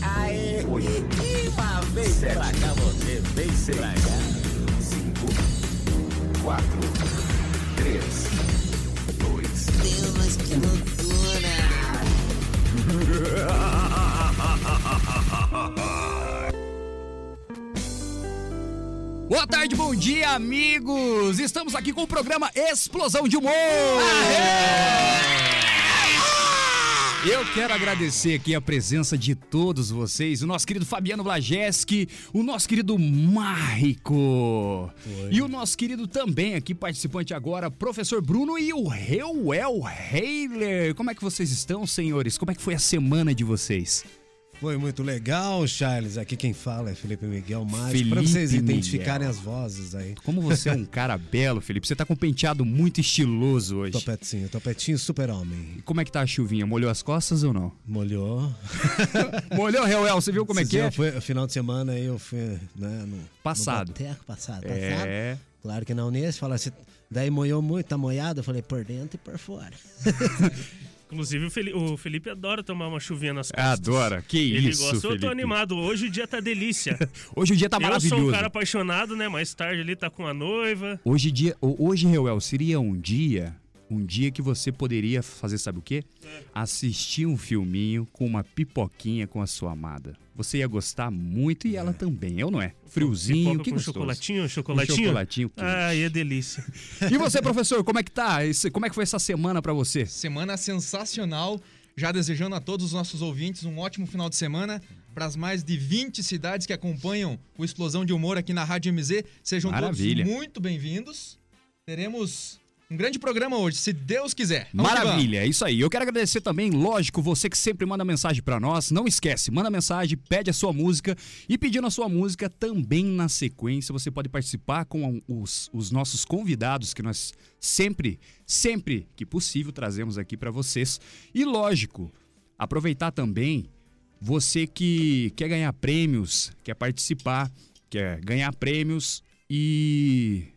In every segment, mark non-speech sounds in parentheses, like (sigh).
Aê, uma vez pra cá você, vem pra cá. Cinco, quatro, três, dois. Deus, que loucura. Boa tarde, bom dia, amigos! Estamos aqui com o programa Explosão de Humor! Eu quero agradecer aqui a presença de todos vocês, o nosso querido Fabiano Blajeski, o nosso querido Marrico e o nosso querido também aqui participante agora, professor Bruno e o Reuel Heiler. Como é que vocês estão, senhores? Como é que foi a semana de vocês? Foi muito legal, Charles. Aqui quem fala é Felipe Miguel. Felipe Para vocês Miguel. identificarem as vozes aí. Como você é um cara (laughs) belo, Felipe. Você tá com um penteado muito estiloso hoje. Topetinho, topetinho super-homem. E Como é que tá a chuvinha? Molhou as costas ou não? Molhou. (laughs) Molhou, Reuel. Você viu como é que é? Foi, final de semana aí eu fui, né, no... Passado. No boteco passado. Passado. É. Claro que não nesse. Fala assim, daí molhou muito, tá molhado. Eu falei, por dentro e por fora. (laughs) Inclusive, o Feli- o Felipe adora tomar uma chuvinha nas costas. Adora. Que Ele isso, gosta. Eu Felipe. tô animado. Hoje o dia tá delícia. (laughs) Hoje o dia tá eu sou maravilhoso. um cara apaixonado, né? Mais tarde ele tá com a noiva. Hoje, dia, ho- hoje, Reuel, seria um dia, um dia que você poderia fazer, sabe o quê? É. Assistir um filminho com uma pipoquinha com a sua amada. Você ia gostar muito e ela também, eu não é? Friozinho, Pipoca que com gostoso. chocolatinho, chocolatinho. Um chocolatinho quente. Ai, é delícia. (laughs) E você, professor, como é que tá? Como é que foi essa semana pra você? Semana sensacional. Já desejando a todos os nossos ouvintes um ótimo final de semana. Para as mais de 20 cidades que acompanham o Explosão de Humor aqui na Rádio MZ, sejam Maravilha. todos muito bem-vindos. Teremos um grande programa hoje, se Deus quiser. Vamos Maravilha, é isso aí. Eu quero agradecer também, lógico, você que sempre manda mensagem pra nós. Não esquece, manda mensagem, pede a sua música e pedindo a sua música também na sequência. Você pode participar com os, os nossos convidados que nós sempre, sempre que possível trazemos aqui pra vocês. E lógico, aproveitar também você que quer ganhar prêmios, quer participar, quer ganhar prêmios e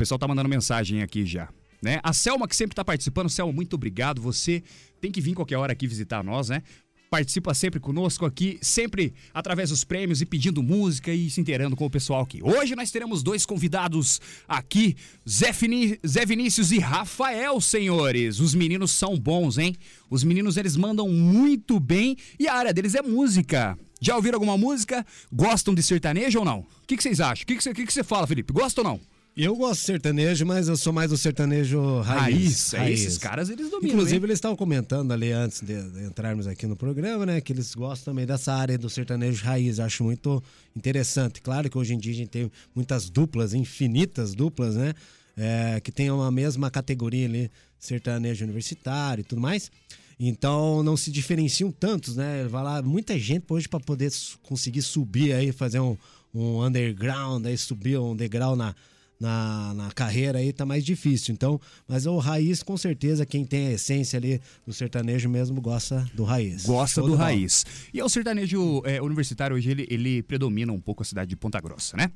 pessoal tá mandando mensagem aqui já. Né? A Selma que sempre tá participando, Selma, muito obrigado. Você tem que vir qualquer hora aqui visitar nós, né? Participa sempre conosco aqui, sempre através dos prêmios e pedindo música e se inteirando com o pessoal aqui. Hoje nós teremos dois convidados aqui, Zé, Fini- Zé Vinícius e Rafael, senhores. Os meninos são bons, hein? Os meninos eles mandam muito bem e a área deles é música. Já ouviram alguma música? Gostam de sertanejo ou não? O que, que vocês acham? O que, que, você, que que você fala, Felipe? Gosta ou não? Eu gosto de sertanejo, mas eu sou mais do sertanejo raiz. é, esses caras eles dominam. Inclusive, hein? eles estavam comentando ali antes de, entrarmos aqui no programa, né? Que eles gostam também dessa área do sertanejo raiz. Acho muito interessante. Claro que hoje em dia a gente tem muitas duplas, infinitas duplas, né? É, que tem uma mesma categoria ali, sertanejo universitário e tudo mais. Então não se diferenciam tantos, né? Vai lá, muita gente hoje para poder conseguir subir aí, fazer um, um underground, aí subir um degrau na, na, na carreira aí tá mais difícil. Então, mas o raiz, com certeza, quem tem a essência ali do sertanejo mesmo gosta do raiz. Gosta Show do raiz. E o sertanejo é, universitário hoje, ele, ele predomina um pouco a cidade de Ponta Grossa, né?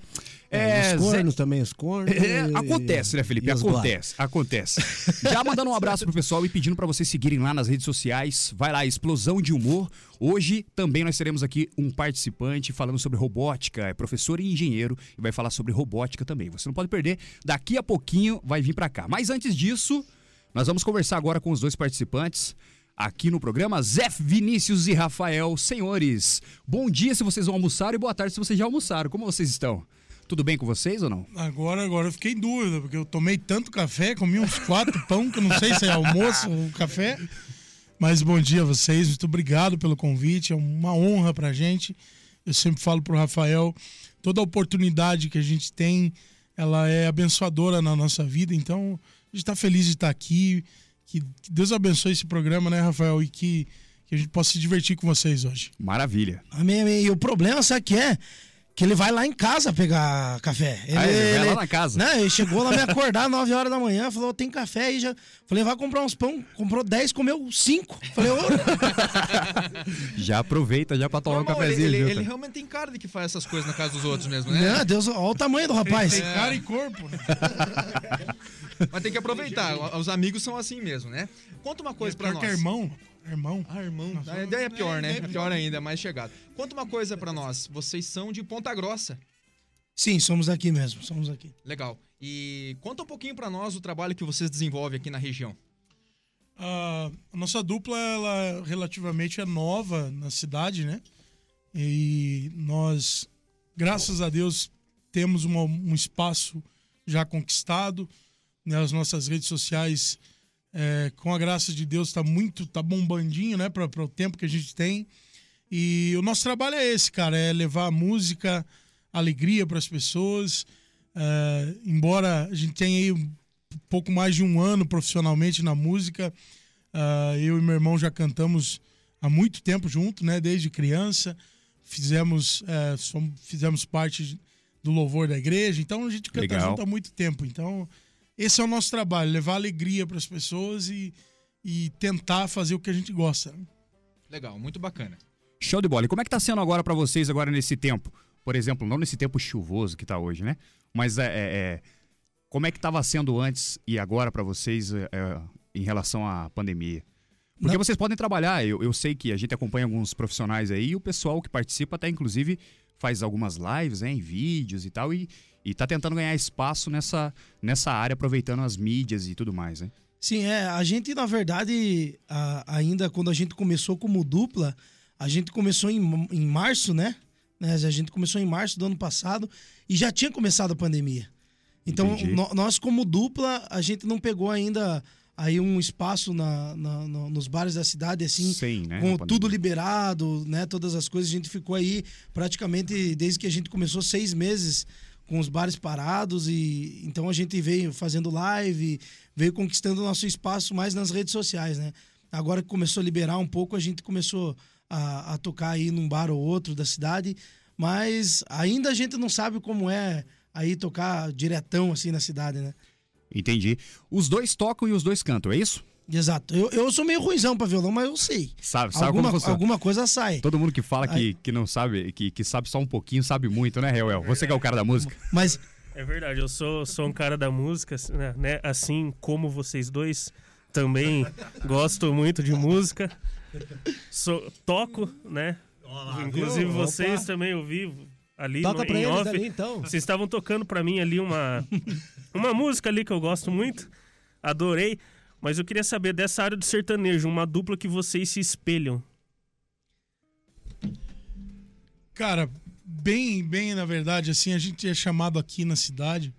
É, os Zé- cornos também, os cornos. É, acontece, né, Felipe? os Acontece, acontece. Já mandando um abraço pro pessoal e pedindo pra vocês seguirem lá nas redes sociais. Vai lá, Explosão de Humor. Hoje também nós teremos aqui um participante falando sobre robótica, é professor e engenheiro e vai falar sobre robótica também. Você não pode perder. Daqui a pouquinho vai vir pra cá. Mas antes disso, nós vamos conversar agora com os dois participantes. Aqui no programa, Zé Vinícius e Rafael. Senhores, bom dia se vocês vão almoçar e boa tarde se vocês já almoçaram. Como vocês estão? Tudo bem com vocês ou não? Agora, agora eu fiquei em dúvida, porque eu tomei tanto café, comi uns quatro pão, que eu não sei se é almoço ou café. Mas bom dia a vocês, muito obrigado pelo convite, é uma honra pra gente. Eu sempre falo pro Rafael, toda oportunidade que a gente tem, ela é abençoadora na nossa vida, então a gente tá feliz de estar aqui. Que, que Deus abençoe esse programa, né, Rafael? E que, que a gente possa se divertir com vocês hoje. Maravilha. Amém, amém. E o problema, sabe o que é? Que ele vai lá em casa pegar café. Ele, Ah, ele vai lá na casa. Né, ele chegou lá me (laughs) acordar 9 horas da manhã, falou, tem café aí já. Falei, vai comprar uns pão. Comprou 10, comeu 5. Falei, ô. (laughs) Já aproveita já pra tomar um Normal, cafezinho ele, ele, realmente tem cara de que faz essas coisas na casa dos outros mesmo, né? Meu Deus, olha o tamanho do rapaz. Tem cara e corpo, né? (laughs) Mas tem que aproveitar. Os amigos são assim mesmo, né? Conta uma coisa pra Pior nós. que é irmão. Irmão. Ah, irmão. Nós A ideia é pior, é, né? é É pior ainda, é mais chegado. Conta uma coisa pra nós. Vocês são de Ponta Grossa. Sim, somos aqui mesmo, somos aqui. Legal. E conta um pouquinho pra nós o trabalho que vocês desenvolvem aqui na região. A a nossa dupla, ela relativamente é nova na cidade, né? E nós, graças a Deus, temos uma- um espaço já conquistado. Né? As nossas redes sociais, é, com a graça de Deus, tá muito, tá bombandinho, né? Para o tempo que a gente tem. E o nosso trabalho é esse, cara, é levar música, alegria para as pessoas. É, embora a gente tenha aí um pouco mais de um ano profissionalmente na música, ah, eu e meu irmão já cantamos há muito tempo junto, né? Desde criança, fizemos, é, som- fizemos parte do louvor da igreja, então a gente canta Legal. junto há muito tempo. Então esse é o nosso trabalho, levar alegria para as pessoas e, e tentar fazer o que a gente gosta. né? Legal, muito bacana. Show de bola. E como é que tá sendo agora pra vocês agora nesse tempo? Por exemplo, não nesse tempo chuvoso que tá hoje, né? Mas é, é- é- como é que tava sendo antes e agora pra vocês é, é, em relação à pandemia? Porque vocês podem trabalhar, eu, eu sei que a gente acompanha alguns profissionais aí e o pessoal que participa até inclusive faz algumas lives, né, em vídeos e tal e, e tá tentando ganhar espaço nessa, nessa área, aproveitando as mídias e tudo mais, né? Sim, é. A gente, na verdade, a- ainda quando a gente começou como dupla, a gente começou em, em março, né? né? A gente começou em março do ano passado e já tinha começado a pandemia. Então, nó- nós, como dupla, a gente não pegou ainda aí um espaço na, na- no- nos bares da cidade, assim, Sem, né? com na tudo liberado, né? Todas as coisas. A gente ficou aí praticamente desde que a gente começou seis meses com os bares parados e então a gente veio fazendo live, veio conquistando o nosso espaço mais nas redes sociais, né? Agora que começou a liberar um pouco, a gente começou a, a tocar aí num bar ou outro da cidade, mas ainda a gente não sabe como é aí tocar diretão assim na cidade, né? Entendi. Os dois tocam e os dois cantam, é isso? Exato. Eu, eu sou meio ruizão pra violão, mas eu sei. Sabe, sabe Alguma, como funciona? alguma coisa sai. Todo mundo que fala que, Aí- que não sabe, que, que sabe só um pouquinho, sabe muito, né, Reuel? Você que é o cara da música. (laughs) Mas É verdade, eu sou, sou um cara da música, né, né? Assim como vocês dois, também (laughs) gosto muito de música. Sou, toco, né? Inclusive viu? vocês Opa. também eu vi ali Toca no, pra em eles off. ali, então. Vocês estavam tocando pra mim ali uma (laughs) uma música ali que eu gosto muito. Adorei, mas eu queria saber dessa área do sertanejo, uma dupla que vocês se espelham. Cara, bem, bem na verdade, assim, a gente é chamado aqui na cidade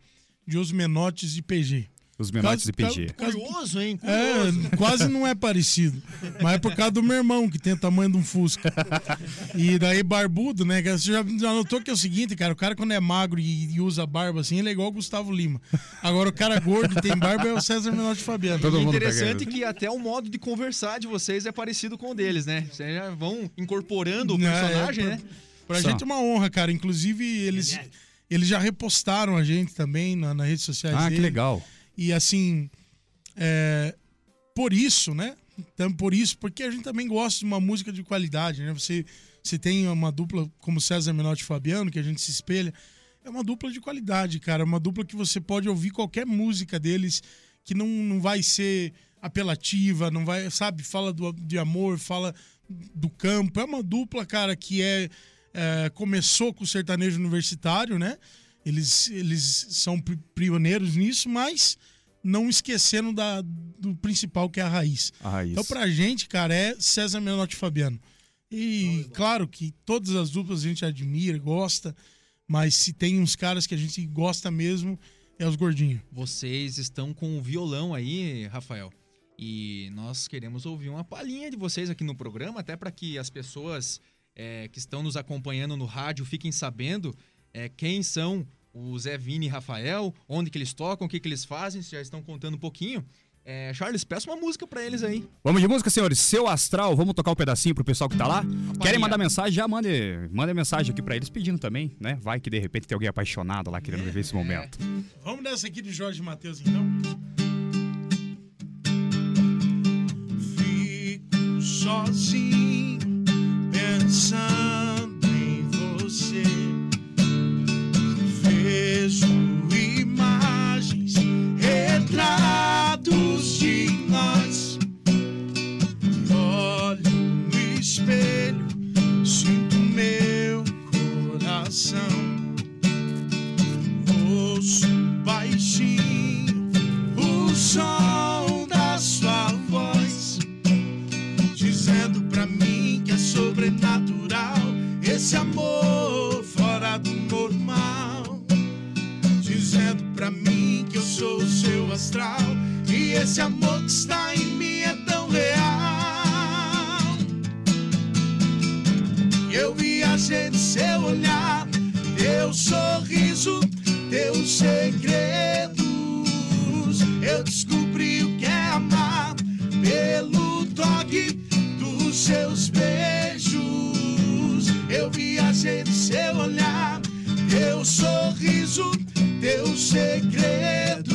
de os menotes de PG. Os menores de PG. caso- Curioso, hein? É, quase não é parecido. Mas é por causa do meu irmão, que tem o tamanho de um Fusca. E daí, barbudo, né? que Você já, notou que é o seguinte, cara, o cara quando é magro e, usa barba assim, ele é igual o Gustavo Lima. Agora, o cara gordo e tem barba é o César Menotti Fabiano. Todo mundo interessante pega- que até o modo de conversar de vocês é parecido com o deles, né? Vocês já vão incorporando o Né, personagem, é, né? Pra Só. gente é uma honra, cara. Inclusive, eles, eles já repostaram a gente também na, nas redes sociais Ah, que dele. legal. E assim, é, por isso, né? Então, por isso, porque a gente também gosta de uma música de qualidade, né? Você, você tem uma dupla como César Menotti e Fabiano, que a gente se espelha. É uma dupla de qualidade, cara. É uma dupla que você pode ouvir qualquer música deles que não, não vai ser apelativa, não vai, sabe? Fala do, de amor, fala do campo. É uma dupla, cara, que é, é, começou com o sertanejo universitário, né? Eles, eles são pioneiros nisso, mas não esquecendo da, do principal, que é a raiz. A raiz. Então, pra gente, cara, é César Menotti e Fabiano. E claro que todas as duplas a gente admira, gosta, mas se tem uns caras que a gente gosta mesmo, é os gordinhos. Vocês estão com o violão aí, Rafael. E nós queremos ouvir uma palhinha de vocês aqui no programa, até para que as pessoas é, que estão nos acompanhando no rádio fiquem sabendo é, quem são o Zé Vini e Rafael, onde que eles tocam, o que que eles fazem, se já estão contando um pouquinho. É, Charles, peça uma música para eles aí. Vamos de música, senhores. Seu Astral, vamos tocar um pedacinho pro pessoal que tá lá? Querem mandar mensagem? Já mande, mande mensagem aqui pra eles pedindo também, né? Vai que de repente tem alguém apaixonado lá querendo viver esse momento. Vamos nessa aqui de Jorge Matheus, então? Fico sozinho pensando espelho, sinto meu coração. Ouço baixinho o som da sua voz, dizendo pra mim que é sobrenatural esse amor fora do normal. Dizendo pra mim que eu sou o seu astral e esse amor que está em mim é tão real. Viajei no seu olhar, teu sorriso, teus segredos. Eu descobri o que é amar pelo toque dos seus beijos. Eu viajei no seu olhar, teu sorriso, teus segredos.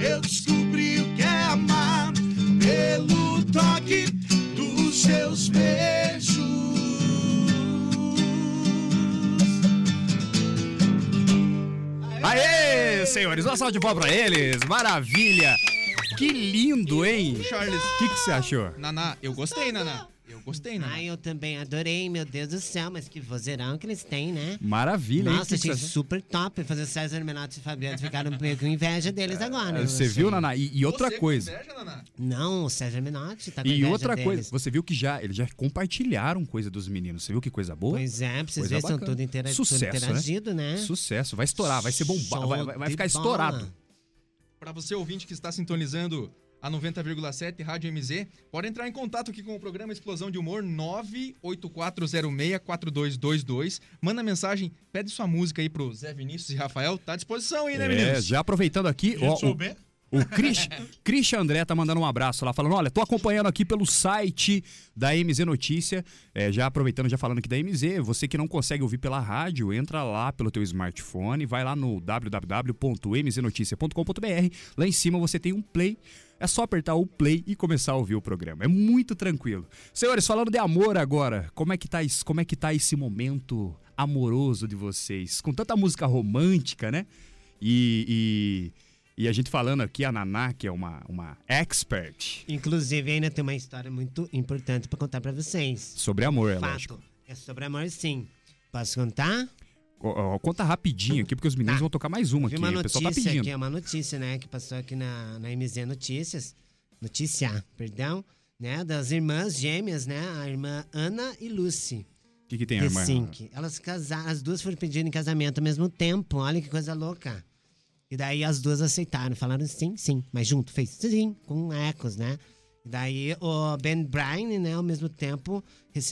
Eu descobri o que é amar pelo toque dos seus beijos. Aê, senhores, uma salva de palmas pra eles. Maravilha. Que lindo, hein? Charles, O que que você achou? Naná, eu gostei, Naná. Eu gostei, Naná. Ai, eu também adorei, meu Deus do céu, mas que vozeirão que eles têm, né? Maravilha, hein? Nossa, que achei super top fazer César Menotti e Fabiano ficaram meio com inveja deles agora. eu Você achei. viu, Naná? E, e outra Você coisa. inveja, Naná? Não, o César Menotti tá com E inveja outra deles. coisa, você viu que já eles já compartilharam coisa dos meninos. Você viu que coisa boa? Pois é, pra vocês verem, são tudo, intera tudo Sucesso, né? interagido, né? Sucesso, vai estourar, vai ser bombado, vai, vai- vai ficar bola. estourado. Para você ouvinte que está sintonizando a 90,7 Rádio MZ, pode entrar em contato aqui com o programa Explosão de Humor 984064222. Manda mensagem, pede sua música aí pro Zé Vinícius e Rafael. Tá à disposição aí, né, É, meninos? já aproveitando aqui, ó, o, souber. o Cris- (laughs) Christian André tá mandando um abraço lá, falando: olha, tô acompanhando aqui pelo site da MZ Notícia. É, já aproveitando, já falando aqui da MZ, você que não consegue ouvir pela rádio, entra lá pelo teu smartphone, vai lá no www.mznoticia.com.br. Lá em cima você tem um play. É só apertar o play e começar a ouvir o programa. É muito tranquilo. Senhores, falando de amor agora, como é que tá, esse- como é que tá esse momento amoroso de vocês? Com tanta música romântica, né? E, e, e a gente falando aqui, a Naná, que é uma, uma expert Inclusive, ainda tem uma história muito importante pra contar pra vocês. sobre amor, é lógico. Fato. É sobre amor, sim. Posso contar? Ó, Conta rapidinho aqui, porque os meninos Tá. vão tocar mais uma aqui. uma O pessoal tá notícia pedindo. aqui, é uma notícia, né, que passou aqui na, na MZ Notícias. Notícia, perdão, né, das irmãs gêmeas, né, a irmã Ana e Lucy. O que, que tem, irmã? Ressink. Elas casaram, as duas foram pedindo em casamento ao mesmo tempo. Olha que coisa louca. E daí as duas aceitaram, falaram sim, sim, mas junto fez sim, com ecos, né? Daí o Ben Bryan, né, ao mesmo tempo,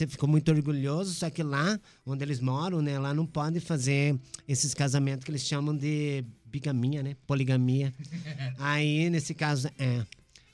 ficou muito orgulhoso, só que lá onde eles moram, né, lá não pode fazer esses casamentos que eles chamam de bigamia, né? Poligamia. (laughs) Aí, nesse caso, é.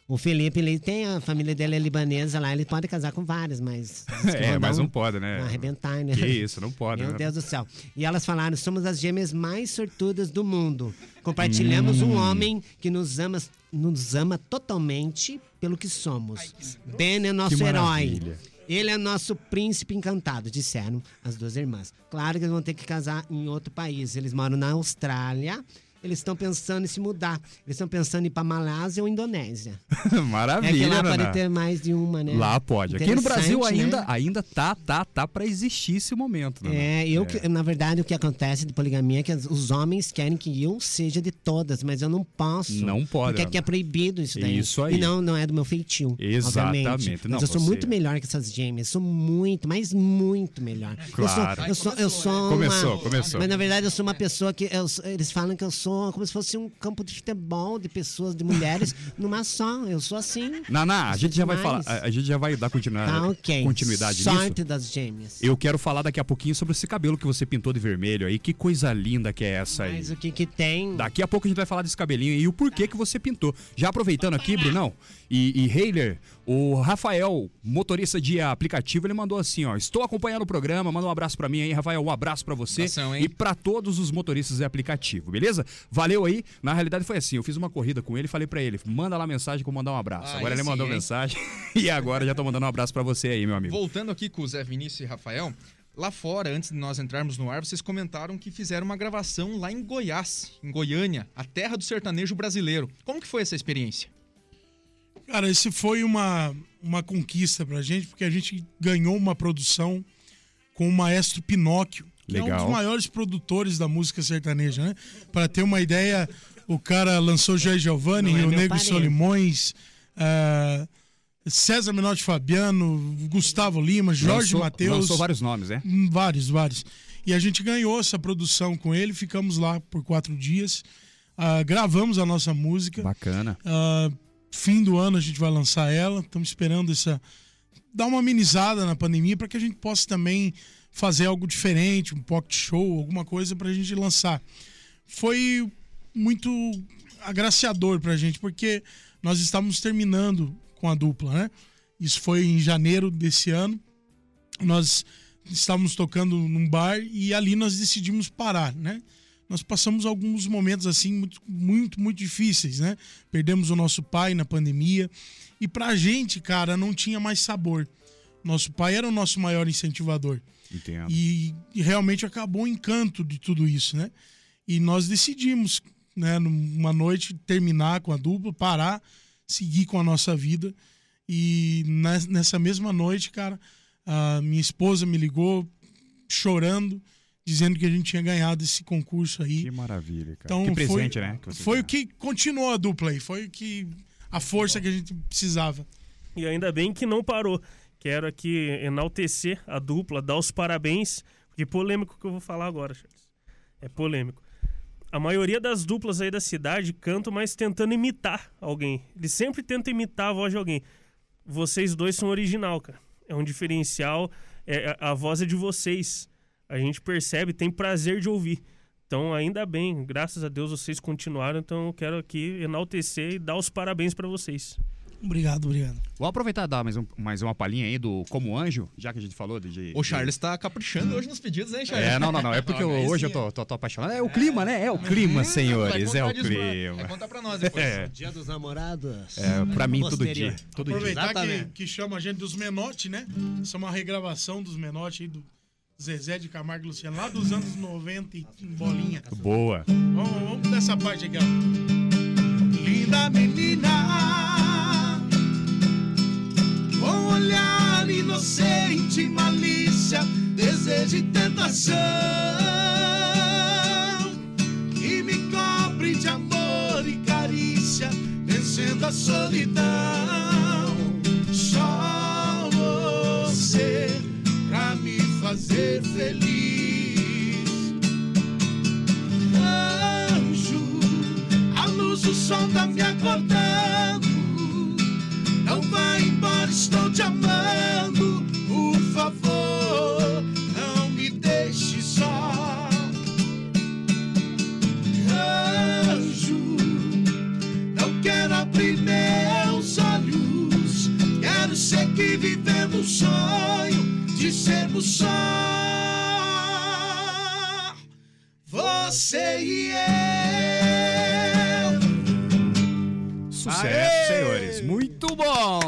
O Felipe, ele tem a família dele é libanesa lá, ele pode casar com várias, mas. É, mas dar não um- pode, né? Arrebentar, né? Que isso, não pode. Meu né? Deus do céu. E elas falaram: somos as gêmeas mais sortudas do mundo. Compartilhamos um homem que nos ama, nos ama totalmente pelo que somos. Ben é nosso herói. Ele é nosso príncipe encantado, disseram as duas irmãs. Claro que eles vão ter que casar em outro país. Eles moram na Austrália. Eles estão pensando em se mudar. Eles estão pensando em ir para Malásia ou Indonésia. (laughs) É que Maravilha, lá Naná. pode ter mais de uma, né? Lá pode. Aqui no Brasil Interessante, ainda, né? ainda tá, tá, tá pra existir esse momento, Naná. É, eu, que- na verdade, o que acontece de poligamia é que os homens querem que eu seja de todas, mas eu não posso. Não pode, Porque aqui é proibido isso daí. Isso aí. E não, não é do meu feitio. Exatamente. obviamente. Não, Mas eu sou você- muito melhor que essas gêmeas. Sou muito, mas muito melhor. Claro. Eu sou, eu sou, eu sou Começou, uma, começou. Mas na verdade eu sou uma pessoa que. eu sou- eles falam que eu sou como se fosse um campo de futebol de pessoas, de mulheres, (laughs) numa só. Eu sou assim. Naná, a gente já vai falar, a, a gente já vai dar continuidade, Tá ok. continuidade nisso. Sorte das gêmeas. Eu quero falar daqui a pouquinho sobre esse cabelo que você pintou de vermelho aí. Que coisa linda que é essa aí. Mas o que que tem? Daqui a pouco a gente vai falar desse cabelinho e o porquê que você pintou. Já aproveitando aqui, Brunão, e, e Heiler, o Rafael, motorista de aplicativo, ele mandou assim, ó, estou acompanhando o programa, manda um abraço pra mim aí, Rafael, um abraço pra você hein? e pra todos os motoristas de aplicativo, beleza? Valeu aí. Na realidade foi assim, eu fiz uma corrida com ele falei pra ele, manda lá mensagem que eu vou mandar um abraço. Aí agora ele sim, mandou hein? mensagem (laughs) e agora já tô mandando um abraço pra você aí, meu amigo. Voltando aqui com o Zé Vinícius e Rafael, lá fora, antes de nós entrarmos no ar, vocês comentaram que fizeram uma gravação lá em Goiás, em Goiânia, a terra do sertanejo brasileiro. Como que foi essa experiência? Cara, esse foi uma, uma conquista pra gente, porque a gente ganhou uma produção com o maestro Pinóquio, que é um Legal. dos maiores produtores da música sertaneja, né? Para ter uma ideia, o cara lançou Joy Giovanni, é meu Negro e. Solimões, ah, César Menotti Fabiano, Gustavo Lima, Jorge Lançou- Matheus. Lançou vários nomes, né? Hum, Vários, vários. E a gente ganhou essa produção com ele, ficamos lá por quatro dias, ah, gravamos a nossa música. Bacana. Ah, fim do ano a gente vai lançar ela. Estamos esperando essa dar uma amenizada na pandemia para que a gente possa também fazer algo diferente, um pocket show, alguma coisa para a gente lançar. Foi muito agraciador para a gente porque nós estávamos terminando com a dupla, né? Isso foi em janeiro desse ano. Nós estávamos tocando num bar e ali nós decidimos parar, né? Nós passamos alguns momentos assim muito, muito, muito difíceis, né? Perdemos o nosso pai na pandemia e pra gente, cara, não tinha mais sabor. Nosso pai era o nosso maior incentivador. Entendo. E, e realmente acabou o encanto de tudo isso, né? E nós decidimos, né, numa noite, terminar com a dupla, parar, seguir com a nossa vida. E nes- nessa mesma noite, cara, a minha esposa me ligou chorando, dizendo que a gente tinha ganhado esse concurso aí. Que maravilha, cara. Então, que presente, foi, né? que Foi o que continuou a dupla aí, foi o que a força que a gente precisava. E ainda bem que não parou. Quero aqui enaltecer a dupla, dar os parabéns, porque polêmico o que eu vou falar agora, Charles. É polêmico. A maioria das duplas aí da cidade cantam, mas tentando imitar alguém. Eles sempre tentam imitar a voz de alguém. Vocês dois são original, cara. É um diferencial. É, a, a voz é de vocês. A gente percebe, tem prazer de ouvir. Então, ainda bem, graças a Deus vocês continuaram. Então, eu quero aqui enaltecer e dar os parabéns pra vocês. Obrigado, obrigado. Vou aproveitar e dar mais, um, mais uma palhinha aí do Como Anjo, já que a gente falou de. O Charles tá caprichando hoje nos pedidos, hein, Charles? É, não, não, não. É porque (laughs) eu- hoje sim, eu tô, tô, tô apaixonado. É o clima, né? É o clima, Vai senhores. É o disso pra- clima. Vai contar pra nós depois. É, Dia dos namorados. é, pra mim, todo dia. Todo dia. Aproveitar que, Exatamente. que chama a gente dos Menotti, né? Isso é uma regravação dos Menotti aí do Zezé de Camargo e Luciano, lá dos anos 90 e bolinha. Boa. Vamos, vamos dessa parte aqui, ó. Linda menina, com olhar inocente, malícia, desejo e tentação, que me cobre de amor e carícia, vencendo a solidão. Fazer feliz anjo, a luz do sol tá me acordando. Não vai embora, estou te amando. Por favor, não me deixe só. Anjo, não quero abrir meus olhos. Quero seguir vivendo o sonho de sermos só. Você e eu. Sucesso, senhores. Muito bom.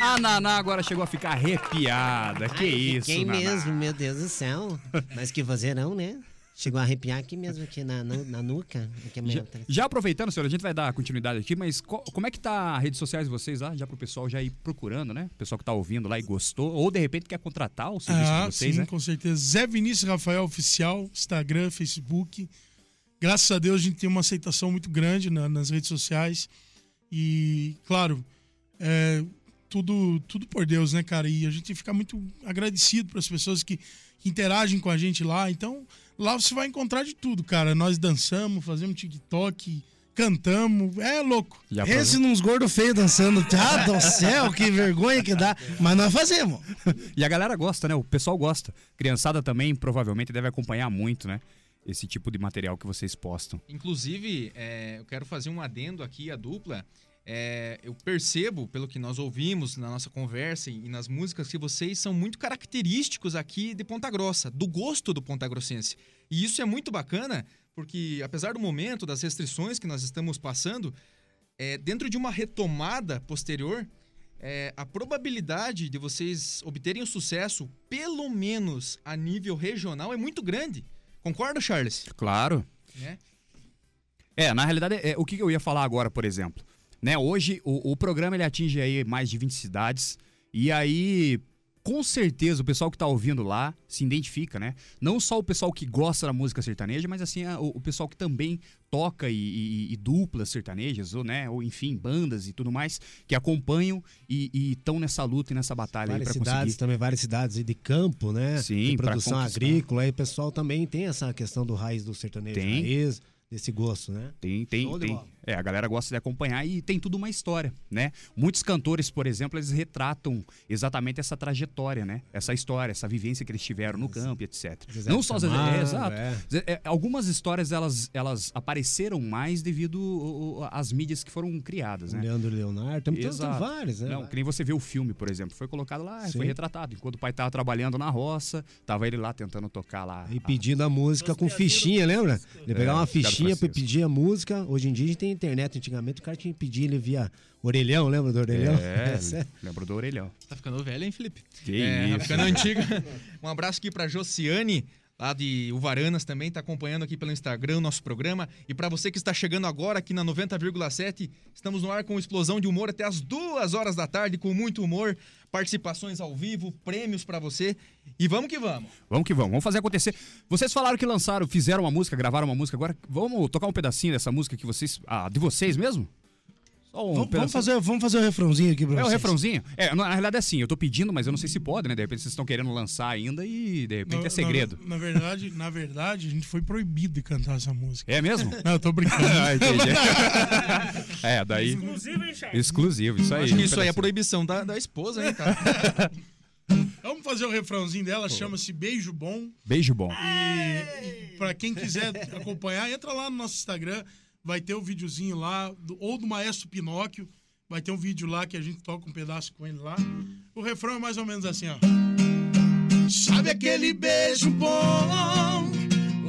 A Naná agora chegou a ficar arrepiada. Que Ai, isso, Fiquei Naná. mesmo, meu Deus do céu. (laughs) Mas que vozeirão, né? Chegou a arrepiar aqui mesmo, aqui na, nu- na nuca. Aqui é Já, já aproveitando, senhor, a gente vai dar continuidade aqui, mas co- como é que tá as redes sociais de vocês lá? Já pro pessoal já ir procurando, né? O pessoal que tá ouvindo lá e gostou, ou de repente quer contratar o serviço Ah, de vocês, sim, né? com certeza. Zé Vinícius Rafael Oficial, Instagram, Facebook. Graças a Deus a gente tem uma aceitação muito grande na- nas redes sociais. E, claro, é, tudo, tudo por Deus, né, cara? E a gente fica muito agradecido para as pessoas que, que interagem com a gente lá. Então, lá você vai encontrar de tudo, cara. Nós dançamos, fazemos TikTok, cantamos. É louco. Esse nos gordos feios dançando. Ah, do céu, que vergonha que dá. Mas nós fazemos. E a galera gosta, né? O pessoal gosta. Criançada também provavelmente deve acompanhar muito, né? Esse tipo de material que vocês postam. Inclusive, é, eu quero fazer um adendo aqui à dupla. É, eu percebo, pelo que nós ouvimos na nossa conversa e nas músicas, que vocês são muito característicos aqui de Ponta Grossa, do gosto do Ponta Grossense. E isso é muito bacana, porque apesar do momento, das restrições que nós estamos passando, é, dentro de uma retomada posterior, é, a probabilidade de vocês obterem o sucesso, pelo menos a nível regional, é muito grande. Concorda, Charles? Claro. Né? É, na realidade, é, o que eu ia falar agora, por exemplo. Né, hoje, o, o programa ele atinge aí mais de 20 cidades. E aí, com certeza o pessoal que tá ouvindo lá se identifica, né? Não só o pessoal que gosta da música sertaneja, mas assim, a- o, o pessoal que também toca e, e- e duplas sertanejas, ou, né, ou enfim, bandas e tudo mais, que acompanham e estão nessa luta e nessa batalha aí Várias pra cidades conseguir. também, várias cidades aí de campo, né? Sim, de produção agrícola. Aí o pessoal também tem essa questão do raiz do sertanejo Tem. raiz, desse gosto, né? Tem, tem, tem. bola. É, a galera gosta de acompanhar e tem tudo uma história, né? Muitos cantores, por exemplo, eles retratam exatamente essa trajetória, né? Essa história, essa vivência que eles tiveram no campo, e etc. Zezé Não só Zezé, é, exato. é. É, algumas histórias elas, elas apareceram mais devido às mídias que foram criadas, né? Leandro Leonardo, tem, tem, tem Exato. vários, né? Não, que nem você vê o filme, por exemplo. Foi colocado lá, Sim. foi retratado. Enquanto o pai tava trabalhando na roça, tava ele lá tentando tocar lá. E a- pedindo a música com fichinha, lembra? Ele pegava uma É, fichinha pra Francisco. pedir a música. Hoje em dia a gente tem internet. Antigamente o cara tinha que pedir ele via orelhão, lembra do orelhão? É, (laughs) sério. lembrou do orelhão. Tá ficando velho, hein, Felipe? Que é, isso. Tá ficando antiga. (laughs) Um abraço aqui pra Josiane, lá de Uvaranas também, tá acompanhando aqui pelo Instagram o nosso programa. E pra você que está chegando agora aqui na 90,7, estamos no ar com explosão de humor até as duas horas da tarde, com muito humor, participações ao vivo, prêmios pra você. E vamos que vamos. Vamos que vamos, vamos fazer acontecer. Vocês falaram que lançaram, fizeram uma música, gravaram uma música agora. Vamos tocar um pedacinho dessa música que vocês. Ah, de vocês mesmo? Só um Vamos, vamos fazer, vamos fazer o refrãozinho aqui pra É o vocês. refrãozinho? É, na realidade é assim, eu tô pedindo, mas eu não sei se pode, né? De repente vocês estão querendo lançar ainda e de repente Na- é segredo. Na, na verdade, na verdade, a gente foi proibido de cantar essa música. É mesmo? Não, eu tô brincando. (laughs) ah, entendi. (laughs) é, daí. Exclusivo, hein, Charles? Exclusivo, isso aí. Acho que isso aí é proibição da, da esposa, hein, cara? (laughs) Vamos fazer o refrãozinho dela, chama-se Beijo Bom. Beijo bom. E, e para quem quiser acompanhar, entra lá no nosso Instagram, vai ter o videozinho lá, do- ou do Maestro Pinóquio, vai ter um vídeo lá que a gente toca um pedaço com ele lá. O refrão é mais ou menos assim, ó. Sabe aquele beijo bom?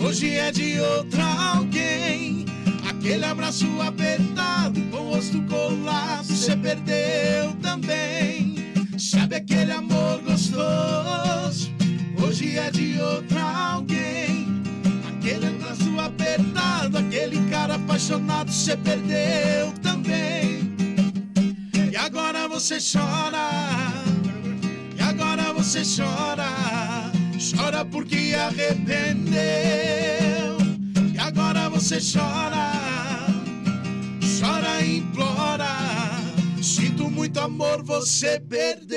Hoje é de outra alguém. Aquele abraço apertado, com o rosto colado, você perdeu também. Sabe aquele amor gostoso? Hoje é de outra alguém. Aquele abraço apertado, aquele cara apaixonado, você perdeu também. E agora você chora. E agora você chora, chora porque arrependeu. E agora você chora, chora e implora. Sinto muito amor, você perdeu.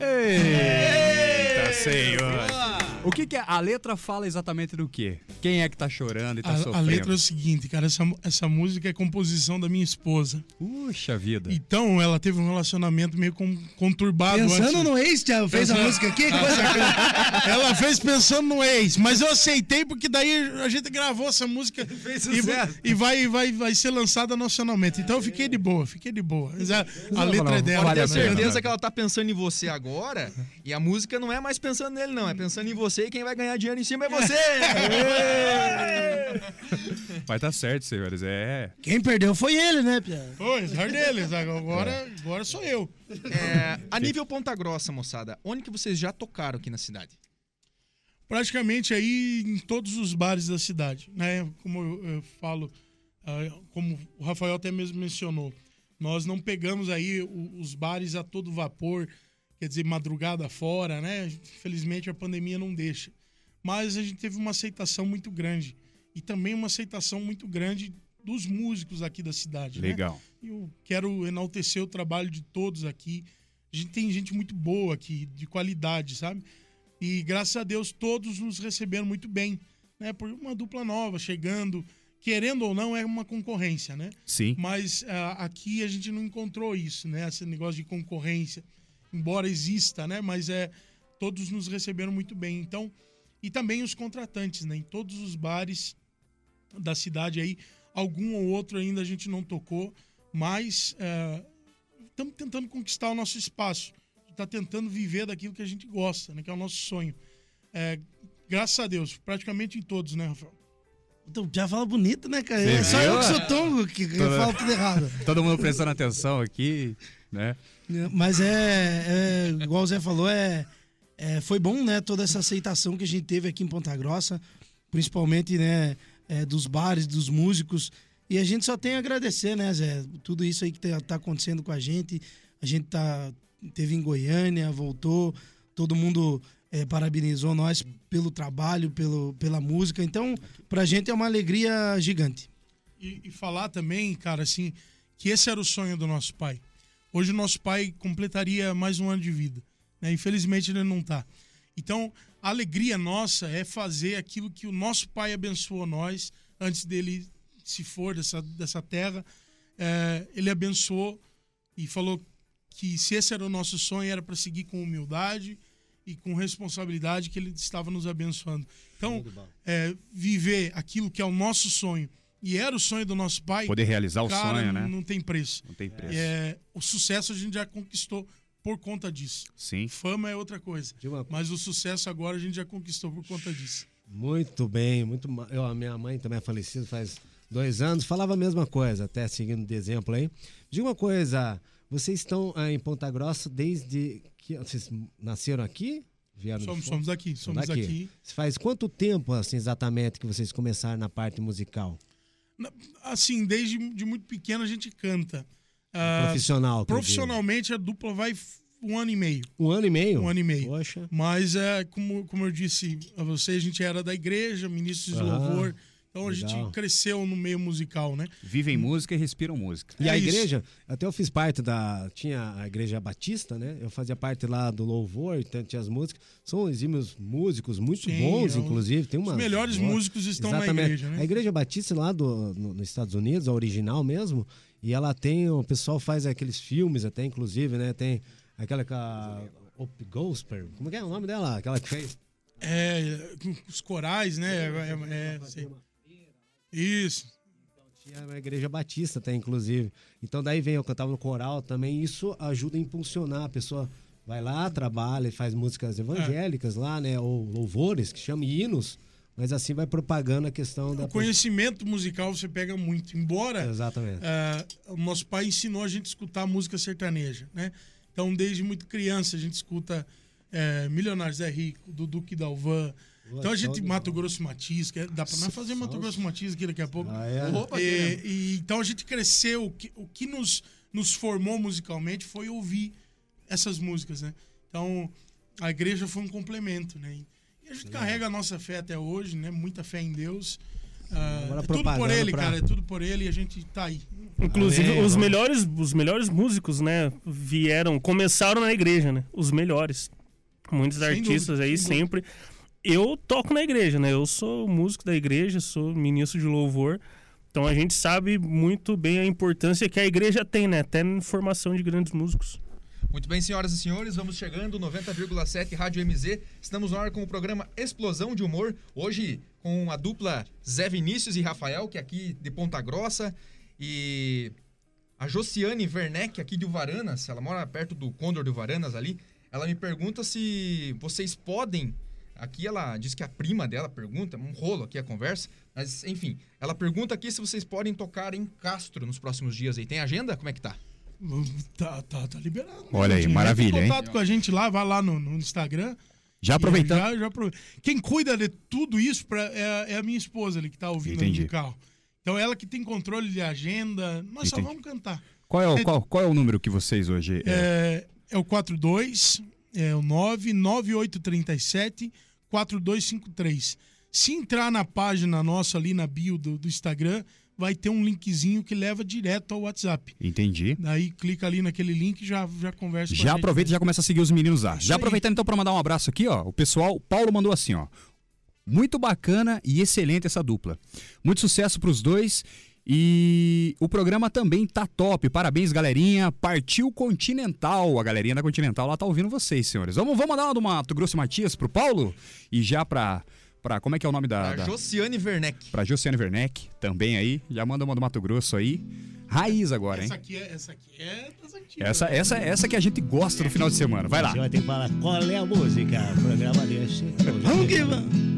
Eita, senhor. O que que é? A letra fala exatamente do quê? Quem é que tá chorando e tá A, a sofrendo? letra é o seguinte, cara, essa, essa música é composição da minha esposa. Puxa vida. Então, ela teve um relacionamento meio com- conturbado Pensando antes. no ex, Thiago, fez a Pensando- música aqui? Que coisa Ela fez pensando no ex, mas eu aceitei porque daí a gente gravou essa música (laughs) e, vai- e vai, vai, vai ser lançada nacionalmente. Então eu fiquei de boa, fiquei de boa. Mas a, a letra é dela. A Tenho né? certeza que ela tá pensando em você agora e a música não é mais pensando nele, não. É pensando em você e quem vai ganhar dinheiro em cima é (laughs) você. Mas tá certo, senhores. É. Quem perdeu foi ele, né, Pia? Foi, azar deles. Agora, agora sou eu. É, a nível Ponta Grossa, moçada, onde que vocês já tocaram aqui na cidade? Praticamente aí em todos os bares da cidade, né? Como eu, eu falo, ah, como o Rafael até mesmo mencionou, nós não pegamos aí os bares a todo vapor, quer dizer, madrugada fora, né? Infelizmente a pandemia não deixa. Mas a gente teve uma aceitação muito grande e também uma aceitação muito grande dos músicos aqui da cidade, né? Legal. Eu quero enaltecer o trabalho de todos aqui. A gente tem gente muito boa aqui, de qualidade, sabe? E graças a Deus todos nos receberam muito bem, né? Por uma dupla nova chegando, querendo ou não, é uma concorrência, né? Sim. Mas ah, aqui a gente não encontrou isso, né? Esse negócio de concorrência, embora exista, né? Mas é todos nos receberam muito bem. Então, e também os contratantes, né? Em todos os bares da cidade aí, algum ou outro ainda a gente não tocou, mas estamos tentando conquistar o nosso espaço. Está tentando viver daquilo que a gente gosta, né? Que é o nosso sonho. É, graças a Deus, praticamente em todos, né, Rafael? Tu já fala bonito, né, cara? Você É só viu? eu que sou tongo que, que Toda- falo tudo errado. (laughs) Todo mundo prestando atenção aqui, né? Mas é, é, igual o Zé falou, é, é, foi bom, né, toda essa aceitação que a gente teve aqui em Ponta Grossa, principalmente, né, é, dos bares, dos músicos. E a gente só tem a agradecer, né, Zé? Tudo isso aí que tá, tá acontecendo com a gente, a gente tá teve em Goiânia, voltou, todo mundo eh, parabenizou nós pelo trabalho, pelo, pela música. Então, pra gente é uma alegria gigante. E, e falar também, cara, assim, que esse era o sonho do nosso pai. Hoje o nosso pai completaria mais um ano de vida. Né? Infelizmente ele não tá. Então, a alegria nossa é fazer aquilo que o nosso pai abençoou nós antes dele se for dessa, dessa terra. É, ele abençoou e falou que se esse era o nosso sonho, era para seguir com humildade e com responsabilidade que ele estava nos abençoando. Então, é, viver aquilo que é o nosso sonho e era o sonho do nosso pai. Poder realizar o cara, sonho, né? Não tem preço. Não tem preço. É, o sucesso a gente já conquistou por conta disso. Sim. Fama é outra coisa. Uma- Mas o sucesso agora a gente já conquistou por conta disso. Muito bem, muito. Eu, a minha mãe também é falecida faz dois anos, falava a mesma coisa, até seguindo de exemplo aí. Diga uma coisa, vocês estão ah, em Ponta Grossa desde que vocês nasceram aqui? Vieram de Somos, somos daqui, São somos daqui. Faz quanto tempo, assim, exatamente, que vocês começaram na parte musical? Assim, desde de muito pequeno a gente canta. Ah, Profissional, que eu digo. profissionalmente a dupla vai um ano e meio. Um ano e meio? Um ano e meio. Poxa. Mas é como, como eu disse a vocês, a gente era da igreja, ministros de Ah, louvor. Então a legal. gente cresceu no meio musical, né? Vivem música e respiram música. E É a isso. igreja, até eu fiz parte da. Tinha a igreja batista, né? Eu fazia parte lá do louvor, então tinha as músicas. São exímios músicos, muito Sim, bons, é o- inclusive. Tem uma, Os melhores músicos estão na igreja, né? A igreja batista lá do, no- nos Estados Unidos, a original mesmo, e ela tem. O pessoal faz aqueles filmes, até inclusive, né? Tem aquela com a. Op Gospel. Como que é o nome dela? Aquela que fez. É, com os corais, né? É, é, é, Isso. Tinha na igreja batista até, inclusive. Então daí vem, eu cantava no coral também, isso ajuda a impulsionar. A pessoa vai lá, trabalha e faz músicas evangélicas lá, né? Ou louvores, que chama hinos, mas assim vai propagando a questão da... O conhecimento musical você pega muito. Embora Exatamente. o nosso pai ensinou a gente a escutar música sertaneja, né? Então, desde muito criança, a gente escuta é, Milionários é Rico, do Duque Dalvan. Então, a gente, Mato Grosso Matias, que é- dá pra nós fazer Mato Grosso Matias aqui daqui a pouco. Ah, é? Opa, E- e, então, a gente cresceu. O que, o que nos, nos formou musicalmente foi ouvir essas músicas, né? Então, a igreja foi um complemento, né? E a gente carrega a nossa fé até hoje, né? Muita fé em Deus. Ah, Agora é tudo por ele, pra- cara. É tudo por ele e a gente tá aí. Inclusive, Amém, os melhores, os melhores músicos, né, vieram, começaram na igreja, né? Os melhores. Muitos Sem artistas dúvida, aí sem sempre. Eu toco na igreja, né? Eu sou músico da igreja, sou ministro de louvor. Então a gente sabe muito bem a importância que a igreja tem, né? Até na formação de grandes músicos. Muito bem, senhoras e senhores, vamos chegando, 90,7 Rádio MZ. Estamos no ar com o programa Explosão de Humor. Hoje com a dupla Zé Vinícius e Rafael, que é aqui de Ponta Grossa. E a Josiane Werneck, aqui de Uvaranas, ela mora perto do Condor de Uvaranas ali. Ela me pergunta se vocês podem. Aqui ela diz que a prima dela pergunta, um rolo aqui a conversa, mas enfim, ela pergunta aqui se vocês podem tocar em Castro nos próximos dias aí. Tem agenda? Como é que tá? Tá, tá, tá liberado. Olha aí, gente? maravilha, Entra em hein? contato com a gente lá, vai lá no, no Instagram. Já aproveitando. Já, já aprove- Quem cuida de tudo isso pra, é, é a minha esposa ali que tá ouvindo Entendi. no carro. Então ela que tem controle de agenda. Nós só Entendi. vamos cantar. Qual é, o, qual, qual é o número que vocês hoje. É, É, é o 42, é o 99837 4253. Se entrar na página nossa ali na bio do, do Instagram, vai ter um linkzinho que leva direto ao WhatsApp. Entendi. Daí clica ali naquele link e já, já conversa Já aproveita e já começa a seguir os meninos lá. Já aproveitando então para mandar um abraço aqui, ó. O pessoal, o Paulo mandou assim, ó. Muito bacana e excelente essa dupla. Muito sucesso pros dois. E o programa também tá top. Parabéns, galerinha. Partiu Continental. A galerinha da Continental lá tá ouvindo vocês, senhores. Vamos, vamos mandar uma do Mato Grosso e Matias pro Paulo? E já pra. pra como é que é o nome da. Da... Josiane Werneck. Pra Josiane Werneck também aí. Já manda uma do Mato Grosso aí. Raiz agora, hein? Essa aqui é, essa aqui é das antigas. Essa, essa, essa que a gente gosta no final de semana. Vai lá. Você vai ter que falar qual é a música. O programa desse. Vamos que vamos.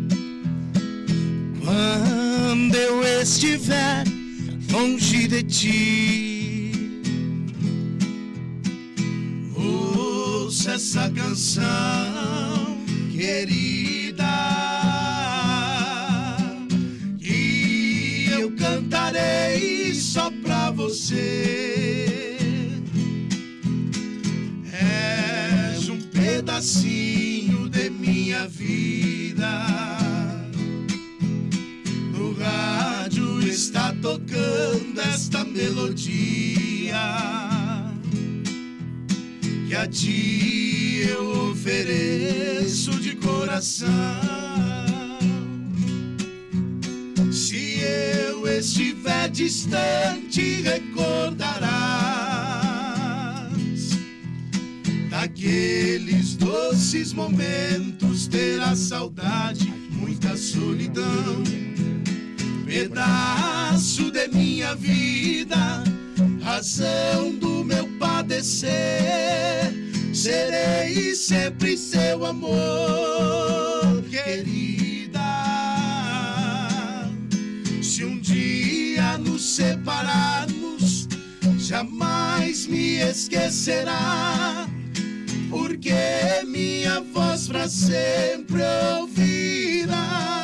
Quando eu estiver longe de ti, ouça essa canção, querida, que eu cantarei só pra você. pedacinho de minha vida. No está tocando esta melodia que a ti eu ofereço de coração. Se eu estiver distante, recordarás daqueles doces momentos. Terá saudade, muita solidão. Pedaço de minha vida, razão do meu padecer. Serei sempre seu amor, querida. Se um dia nos separarmos, jamais me esquecerá, porque minha voz pra sempre ouvirá.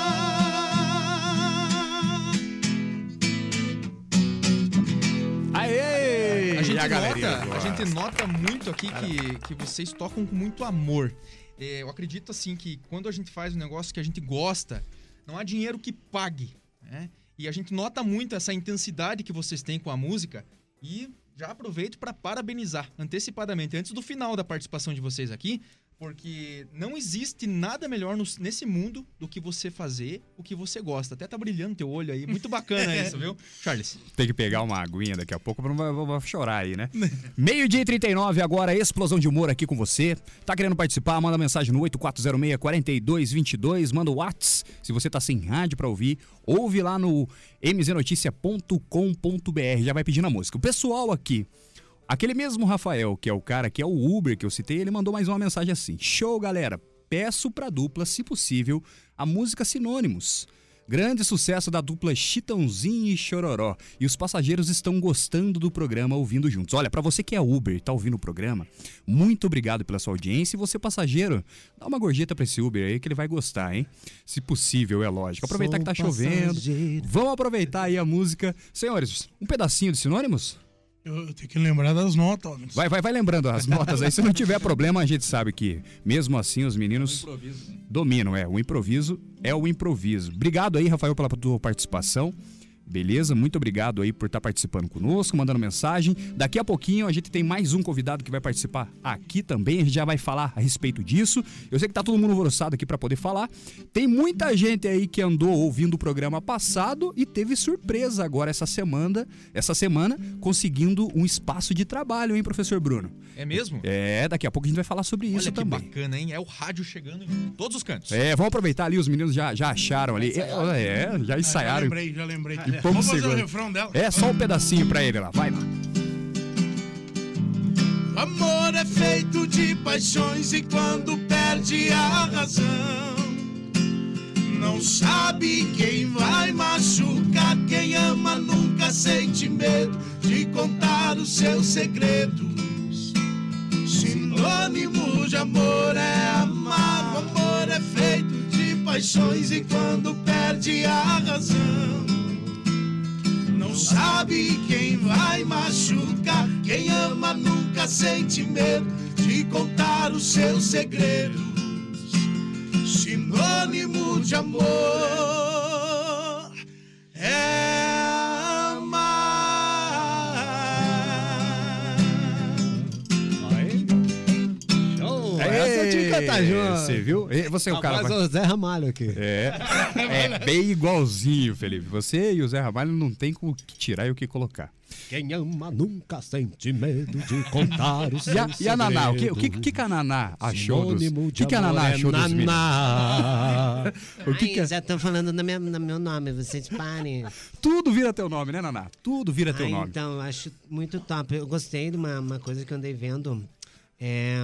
A galerinha nota, a gente nota muito aqui que, que vocês tocam com muito amor. É, eu acredito assim que quando a gente faz um negócio que a gente gosta, não há dinheiro que pague. né? E a gente nota muito essa intensidade que vocês têm com a música. E já aproveito para parabenizar antecipadamente, antes do final da participação de vocês aqui, porque não existe nada melhor no- nesse mundo do que você fazer o que você gosta. Até tá brilhando teu olho aí. Muito bacana (laughs) isso, viu? Charles. Tem que pegar uma aguinha daqui a pouco pra não chorar aí, né? (laughs) Meio-dia e 39, agora explosão de humor aqui com você. Tá querendo participar? Manda mensagem no 8406-4222, manda o Whats. Se você tá sem rádio pra ouvir, ouve lá no mznoticia.com.br, já vai pedindo a música. O pessoal aqui, aquele mesmo Rafael, que é o cara que é o Uber que eu citei, ele mandou mais uma mensagem assim: Show, galera! Peço pra dupla, se possível, a música Sinônimos. Grande sucesso da dupla Chitãozinho e Chororó. E os passageiros estão gostando do programa ouvindo juntos. Olha, pra você que é Uber e tá ouvindo o programa, muito obrigado pela sua audiência. E você, passageiro, dá uma gorjeta pra esse Uber aí que ele vai gostar, hein? Se possível, é lógico. Aproveitar que tá Sou chovendo. passageiro. Vamos aproveitar aí a música. Senhores, um pedacinho de sinônimos? Eu, eu tenho que lembrar das notas. Vai, vai, vai lembrando as notas aí. Se não tiver problema, a gente sabe que, mesmo assim, os meninos dominam. É, o improviso é o improviso. Obrigado aí, Rafael, pela tua participação. Beleza? Muito obrigado aí por estar participando conosco, mandando mensagem. Daqui a pouquinho a gente tem mais um convidado que vai participar aqui também. A gente já vai falar a respeito disso. Eu sei que tá todo mundo alvoroçado aqui para poder falar. Tem muita gente aí que andou ouvindo o programa passado e teve surpresa agora essa semana, essa semana, conseguindo um espaço de trabalho, hein, professor Bruno? É mesmo? É, daqui a pouco a gente vai falar sobre isso Olha que também. bacana, hein? É o rádio chegando em todos os cantos. É, vamos aproveitar ali, os meninos já, já acharam ali. É, é, já Ah, já ensaiaram. lembrei, já lembrei. E vamos Vamos fazer o refrão dela. É, só um pedacinho pra ele lá, vai lá. O amor é feito de paixões e quando perde a razão, não sabe quem vai machucar. Quem ama nunca sente medo de contar os seus segredos. Sinônimo de amor é amar. O amor é feito de paixões e quando perde a razão. Não sabe quem vai machucar. Quem ama nunca sente medo de contar os seus segredos. Sinônimo de amor Cantar junto. Você viu? Você é o cara. Mas o Zé Ramalho aqui. É, é bem igualzinho, Felipe. Você e o Zé Ramalho não tem o que tirar e o que colocar. Quem ama nunca sente medo de contar os (laughs) E a, seus e a Naná? O que, o que, que, que a Naná achou dos... O que, que a Naná é achou dos naná. (laughs) O que Ai, que é- já estão falando no meu, no meu nome, vocês parem. Tudo vira teu nome, né, Naná? Tudo vira teu Ah, nome. Então, eu acho muito top. Eu gostei de uma, uma coisa que eu andei vendo. É,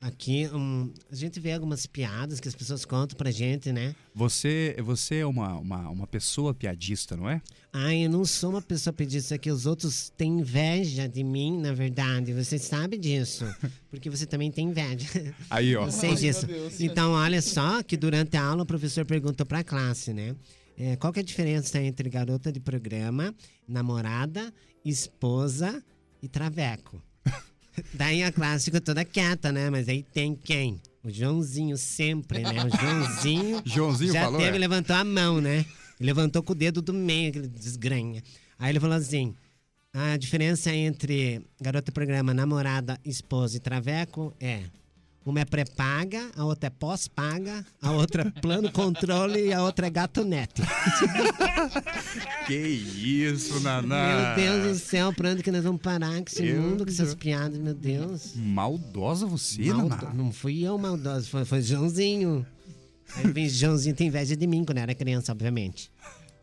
aqui, um, a gente vê algumas piadas que as pessoas contam pra gente, né? Você, você é uma, uma, uma pessoa piadista, não é? Ai, eu não sou uma pessoa pedista que os outros têm inveja de mim, na verdade. Você sabe disso. (laughs) Porque você também tem inveja. Aí, ó. Eu sei disso. Então, olha só que durante a aula o professor perguntou pra classe, né? É, qual que é a diferença entre garota de programa, namorada, esposa e traveco? (laughs) Daí a clássica toda quieta, né? Mas aí tem quem? O Joãozinho sempre, né? O Joãozinho. (laughs) Joãozinho já falou, teve, é. levantou a mão, né? Ele levantou com o dedo do meio, aquele desgranha. Aí ele falou assim: a diferença entre garota programa, namorada, esposa e traveco é. Uma é pré-paga, a outra é pós-paga, a outra é plano controle e a outra é gato net. (laughs) Que isso, Meu Naná. Deus do céu, pra onde que nós vamos parar com esse Eu- mundo, com essas piadas, meu Deus. Maldosa você, Maldo- Naná. Não fui eu maldoso, foi, foi Joãozinho. Aí vem Joãozinho tem inveja de mim quando eu era criança, obviamente.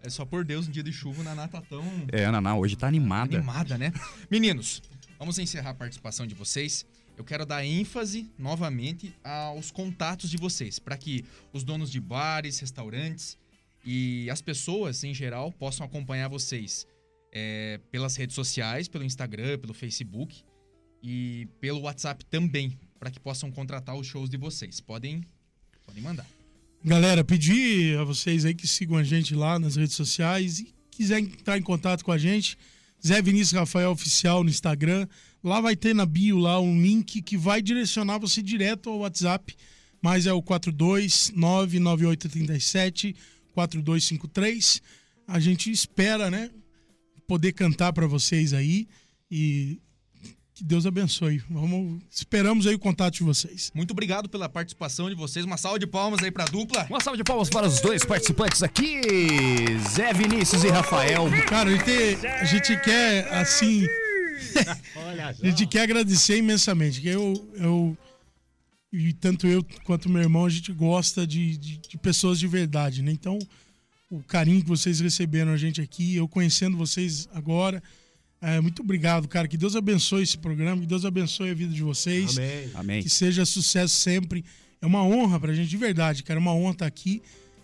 É só por Deus, um dia de chuva, o Naná tá tão É, a Naná hoje tá animada. animada, né? Meninos, vamos encerrar a participação de vocês. Eu quero dar ênfase novamente aos contatos de vocês, para que os donos de bares, restaurantes e as pessoas em geral possam acompanhar vocês é, pelas redes sociais, pelo Instagram, pelo Facebook e pelo WhatsApp também, para que possam contratar os shows de vocês. Podem, podem mandar. Galera, pedir a vocês aí que sigam a gente lá nas redes sociais e quiser entrar em contato com a gente, Zé Vinícius Rafael Oficial no Instagram. Lá vai ter na bio lá um link que vai direcionar você direto ao WhatsApp, mas é o 4299837 4253. A gente espera, né, poder cantar para vocês aí e que Deus abençoe. Vamos, esperamos aí o contato de vocês. Muito obrigado pela participação de vocês. Uma salva de palmas aí pra dupla. Uma salva de palmas para os dois participantes aqui, Zé Vinícius e Rafael. Cara, a gente, a gente quer, assim. (laughs) a gente quer agradecer imensamente. Que eu, eu. E tanto eu quanto meu irmão, a gente gosta de, de, de pessoas de verdade, né? Então, o carinho que vocês receberam a gente aqui, eu conhecendo vocês agora. É, muito obrigado, cara. Que Deus abençoe esse programa, que Deus abençoe a vida de vocês. Amém. Amém. Que seja sucesso sempre. É uma honra pra gente, de verdade, cara. É uma honra estar aqui.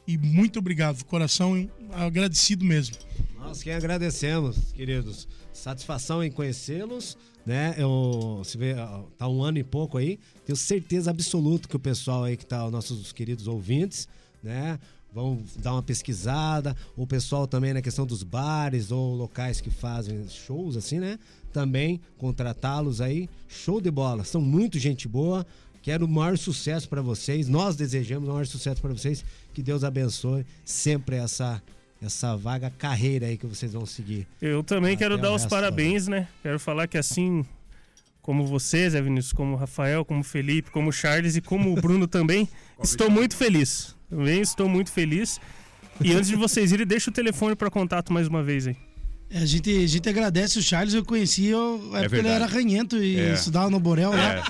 E muito obrigado, coração agradecido mesmo. Nós que agradecemos, queridos. Satisfação em conhecê-los, né? Eu, se vê, tá um ano e pouco aí. Tenho certeza absoluta que o pessoal aí que tá, os nossos queridos ouvintes, né? Vão dar uma pesquisada. O pessoal também na questão dos bares ou locais que fazem shows, assim, né? Também contratá-los aí. Show de bola. São muito gente boa. Quero o maior sucesso para vocês. Nós desejamos o maior sucesso para vocês. Que Deus abençoe sempre essa essa vaga carreira aí que vocês vão seguir. Eu também quero dar os parabéns, né? Quero falar que assim como você, Zé Vinícius, como o Rafael, como o Felipe, como o Charles e como o Bruno também, (laughs) estou muito feliz. Também estou muito feliz. E antes de vocês irem, deixa o telefone para contato mais uma vez aí. É, A gente, a gente agradece o Charles, eu conheci eu, é porque ele verdade. era ranhento e É. estudava no Borel lá. É.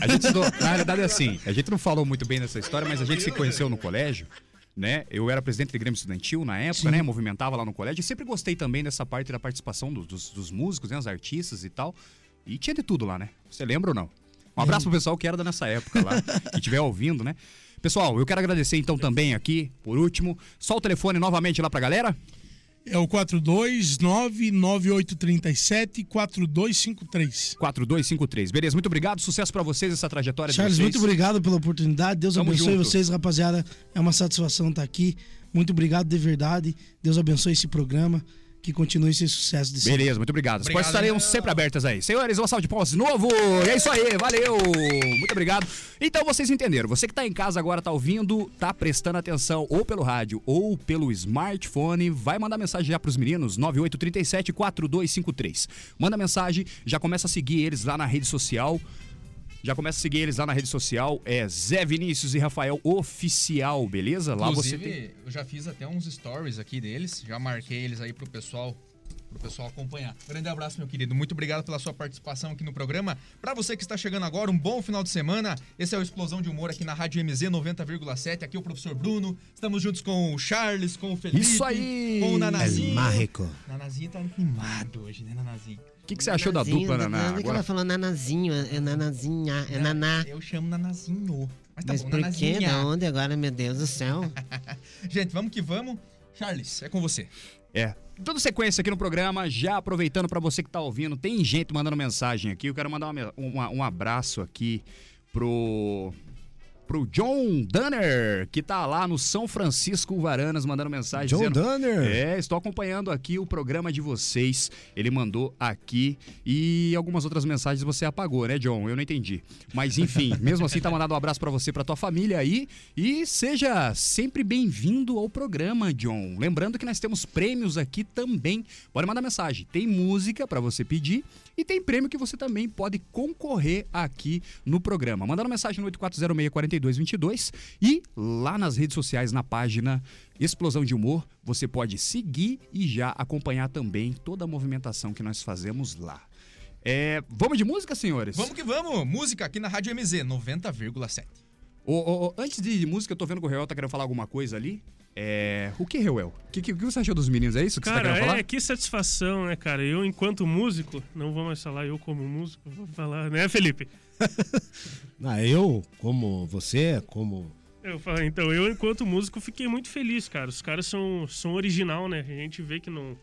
A gente estudou, na realidade é assim, a gente não falou muito bem dessa história, mas a gente se conheceu no colégio, né? Eu era presidente do Grêmio Estudantil na época, né? Movimentava lá no colégio. E sempre gostei também dessa parte da participação do- dos, dos músicos, né? Os artistas e tal. E tinha de tudo lá, né? Você lembra ou não? Um abraço pro pessoal que era da nessa época lá, que estiver ouvindo, né? Pessoal, eu quero agradecer então também aqui, por último, só o telefone novamente lá pra galera. É o 4299837 4253. 4253. Beleza, muito obrigado. Sucesso pra vocês essa trajetória Charles, de vocês. muito obrigado pela oportunidade. Deus Tamo abençoe junto. vocês, rapaziada. É uma satisfação estar aqui. Muito obrigado de verdade. Deus abençoe esse programa. Que continue esse sucesso de sempre. Beleza, muito obrigado. As portas estarão hein? sempre abertas aí. Senhores, uma salva de palmas de novo. E é isso aí, valeu. Muito obrigado. Então vocês entenderam. Você que tá em casa agora, tá ouvindo, tá prestando atenção ou pelo rádio ou pelo smartphone, vai mandar mensagem já pros meninos, 9837 4253. Manda mensagem, já começa a seguir eles lá na rede social. Já começa a seguir eles lá na rede social, é Zé Vinícius e Rafael Oficial, beleza? Lá você Inclusive, tem. eu já fiz até uns stories aqui deles, já marquei eles aí pro pessoal, pro pessoal acompanhar. Grande abraço, meu querido. Muito obrigado pela sua participação aqui no programa. Pra você que está chegando agora, um bom final de semana. Esse é o Explosão de Humor aqui na Rádio MZ 90,7. Aqui é o professor Bruno. Estamos juntos com o Charles, com o Felipe, Isso aí! com o Nanazinho. Mágico. Nanazinho tá animado hoje, né, Nanazinho? O que, que você achou da dupla, Naná? da- que Agora ela falou nanazinho, é é nanazinha, é naná. Eu chamo Nanazinho. Mas tá Mas bom, por quê? Da onde agora, meu Deus do céu? (laughs) Gente, vamos que vamos. Charles, é com você. É. Toda sequência aqui no programa, já aproveitando pra você que tá ouvindo, tem gente mandando mensagem aqui. Eu quero mandar uma- uma- um abraço aqui pro pro John Dunner, que tá lá no São Francisco Varanas, mandando mensagem John dizendo... Dunner. É, estou acompanhando aqui o programa de vocês. Ele mandou aqui e algumas outras mensagens você apagou, né, John? Eu não entendi. Mas enfim, (laughs) mesmo assim tá mandando um abraço pra você, pra tua família aí e seja sempre bem-vindo ao programa, John. Lembrando que nós temos prêmios aqui também. Pode mandar mensagem. Tem música pra você pedir e tem prêmio que você também pode concorrer aqui no programa. Mandando mensagem no 8406-4222 e lá nas redes sociais, na página Explosão de Humor, você pode seguir e já acompanhar também toda a movimentação que nós fazemos lá. É, vamos de música, senhores? Vamos que vamos! Música aqui na Rádio MZ 90,7. Ô, ô, ô, antes de música, eu tô vendo que o Reuel tá querendo falar alguma coisa ali. É, o que, Reuel? O que, que, que você achou dos meninos? É isso que você tá Cara, querendo falar? é que satisfação, né, cara? Eu, enquanto músico, não vou mais falar eu como músico, vou falar, né, Felipe? (laughs) Ah, eu, como você, como. Eu então, eu, enquanto músico, fiquei muito feliz, cara. Os caras são, são original, né? A gente vê que não,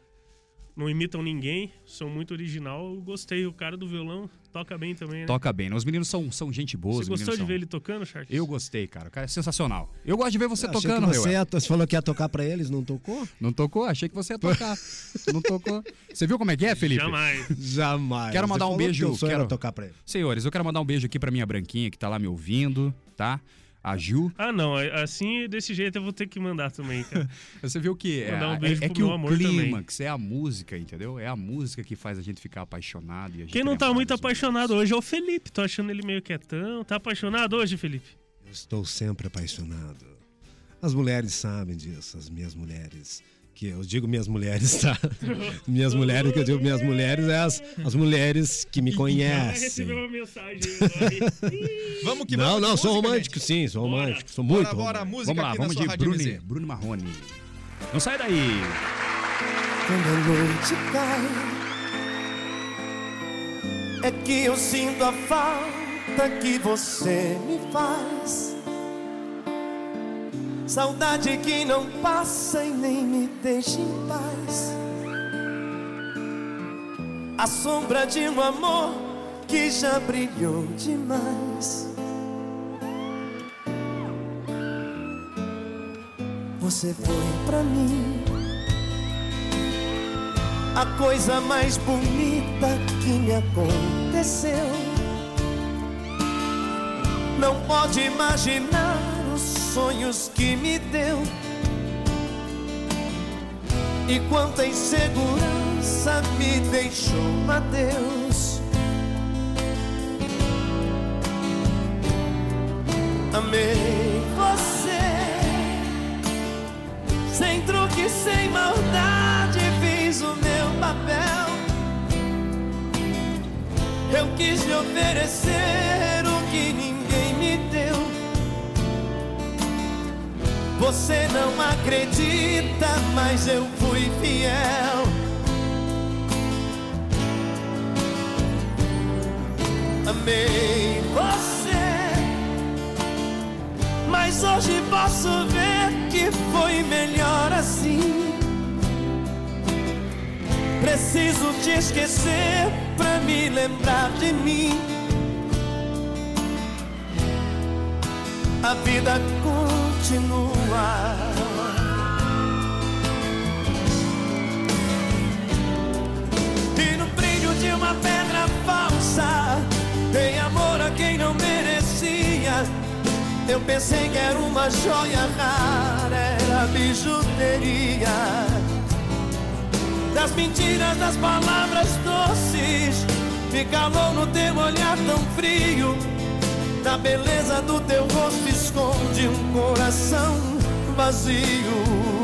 não imitam ninguém, são muito original. Eu gostei. O cara do violão toca bem também, né? Toca bem, né? Os meninos são, são gente boa. Você os gostou de são- ver ele tocando, Charles? Eu gostei, cara. O cara é sensacional. Eu gosto de ver você Achei tocando, que você, ia- você falou que ia tocar pra eles, não tocou? Não tocou? Achei que você ia tocar. (laughs) não tocou. Você viu como é que é, Felipe? Jamais. (laughs) Jamais. Quero Você mandar um falou beijo, Que o sonho quero- tocar pra eles. Senhores, eu quero mandar um beijo aqui pra minha branquinha que tá lá me ouvindo, tá? A Ju. Ah, não. Assim, desse jeito eu vou ter que mandar também, cara. (laughs) Você viu que é, Mandar um beijo é, é pro que meu o amor também. clímax é a música, entendeu? É a música que faz a gente ficar apaixonado. E a gente Quem não tá muito apaixonado hoje é o Felipe. Tô achando ele meio quietão. Tá apaixonado hoje, Felipe? Eu estou sempre apaixonado. As mulheres sabem disso, as minhas mulheres. Que eu digo minhas mulheres, tá? (laughs) minhas mulheres, que eu digo minhas mulheres, é as, as mulheres que me Vai (laughs) conhecem. receber uma mensagem. (laughs) Vamos que Não, vamos. não, de sou música, romântico, gente. sim, sou Bora. romântico. Sou muito Bora, bora, romântico. música Vamos lá, aqui vamos de Bruno, MZ. Bruno Marrone. Não sai daí. Quando a noite cai, é que eu sinto a falta que você me faz. Saudade que não passa e nem me deixa em paz. A sombra de um amor que já brilhou demais. Você foi pra mim a coisa mais bonita que me aconteceu. Não pode imaginar sonhos que me deu. E quanta insegurança me deixou, adeus. Amei você. Sem truque, sem maldade, fiz o meu papel. Eu quis lhe oferecer o que ninguém Você não acredita, mas eu fui fiel. Amei você. Mas hoje posso ver que foi melhor assim. Preciso te esquecer pra me lembrar de mim. A vida continua. E no brilho de uma pedra falsa, dei amor a quem não merecia. Eu pensei que era uma joia rara, era bijuteria. Das mentiras, das palavras doces, me calou no teu olhar tão frio. Da beleza do teu rosto esconde um coração vazio.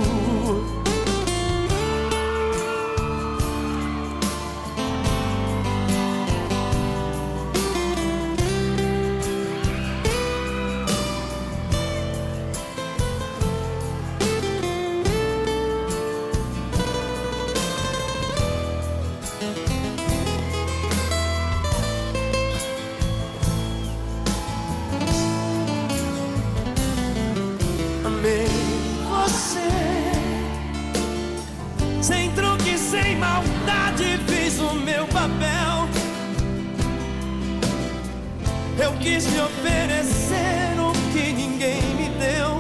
quis me oferecer o que ninguém me deu.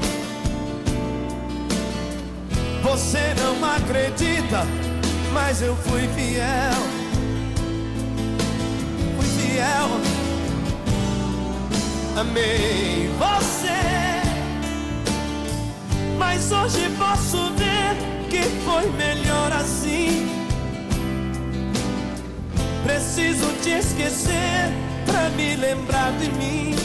Você não acredita, mas eu fui fiel. Fui fiel. Amei você, mas hoje posso ver que foi melhor assim. Preciso te esquecer me lembrar de mim.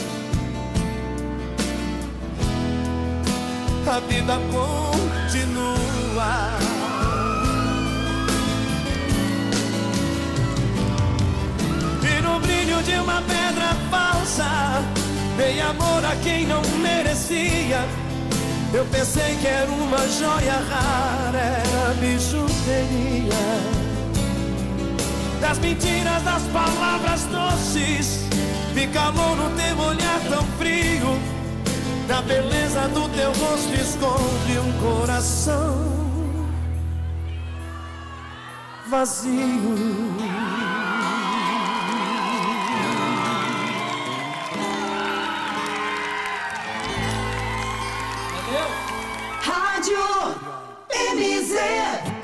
A vida continua. E no brilho de uma pedra falsa, dei amor a quem não merecia. Eu pensei que era uma joia rara, era bijuteria. Das mentiras, das palavras doces, vi calor no teu olhar tão frio. Na beleza do teu rosto esconde um coração vazio. Rádio MZ.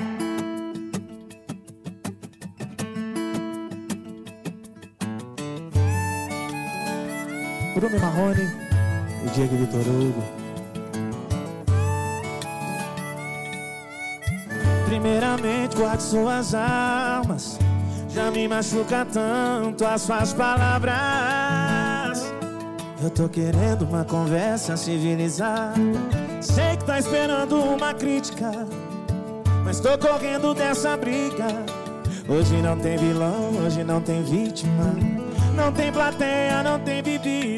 Bruno Marrone e Diego Vitor Hugo. Primeiramente, guarde suas almas. Já me machuca tanto as suas palavras. Eu tô querendo uma conversa civilizada. Sei que tá esperando uma crítica, mas tô correndo dessa briga. Hoje não tem vilão, hoje não tem vítima. Não tem plateia, não tem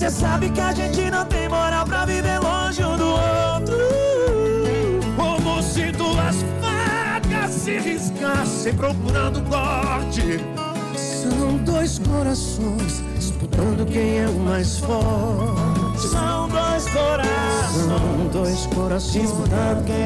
Cê sabe que a gente não tem moral pra viver longe um do outro. Como se duas facas se riscassem procurando corte. São dois corações disputando quem é o mais forte. São dois corações. São dois corações disputando quem é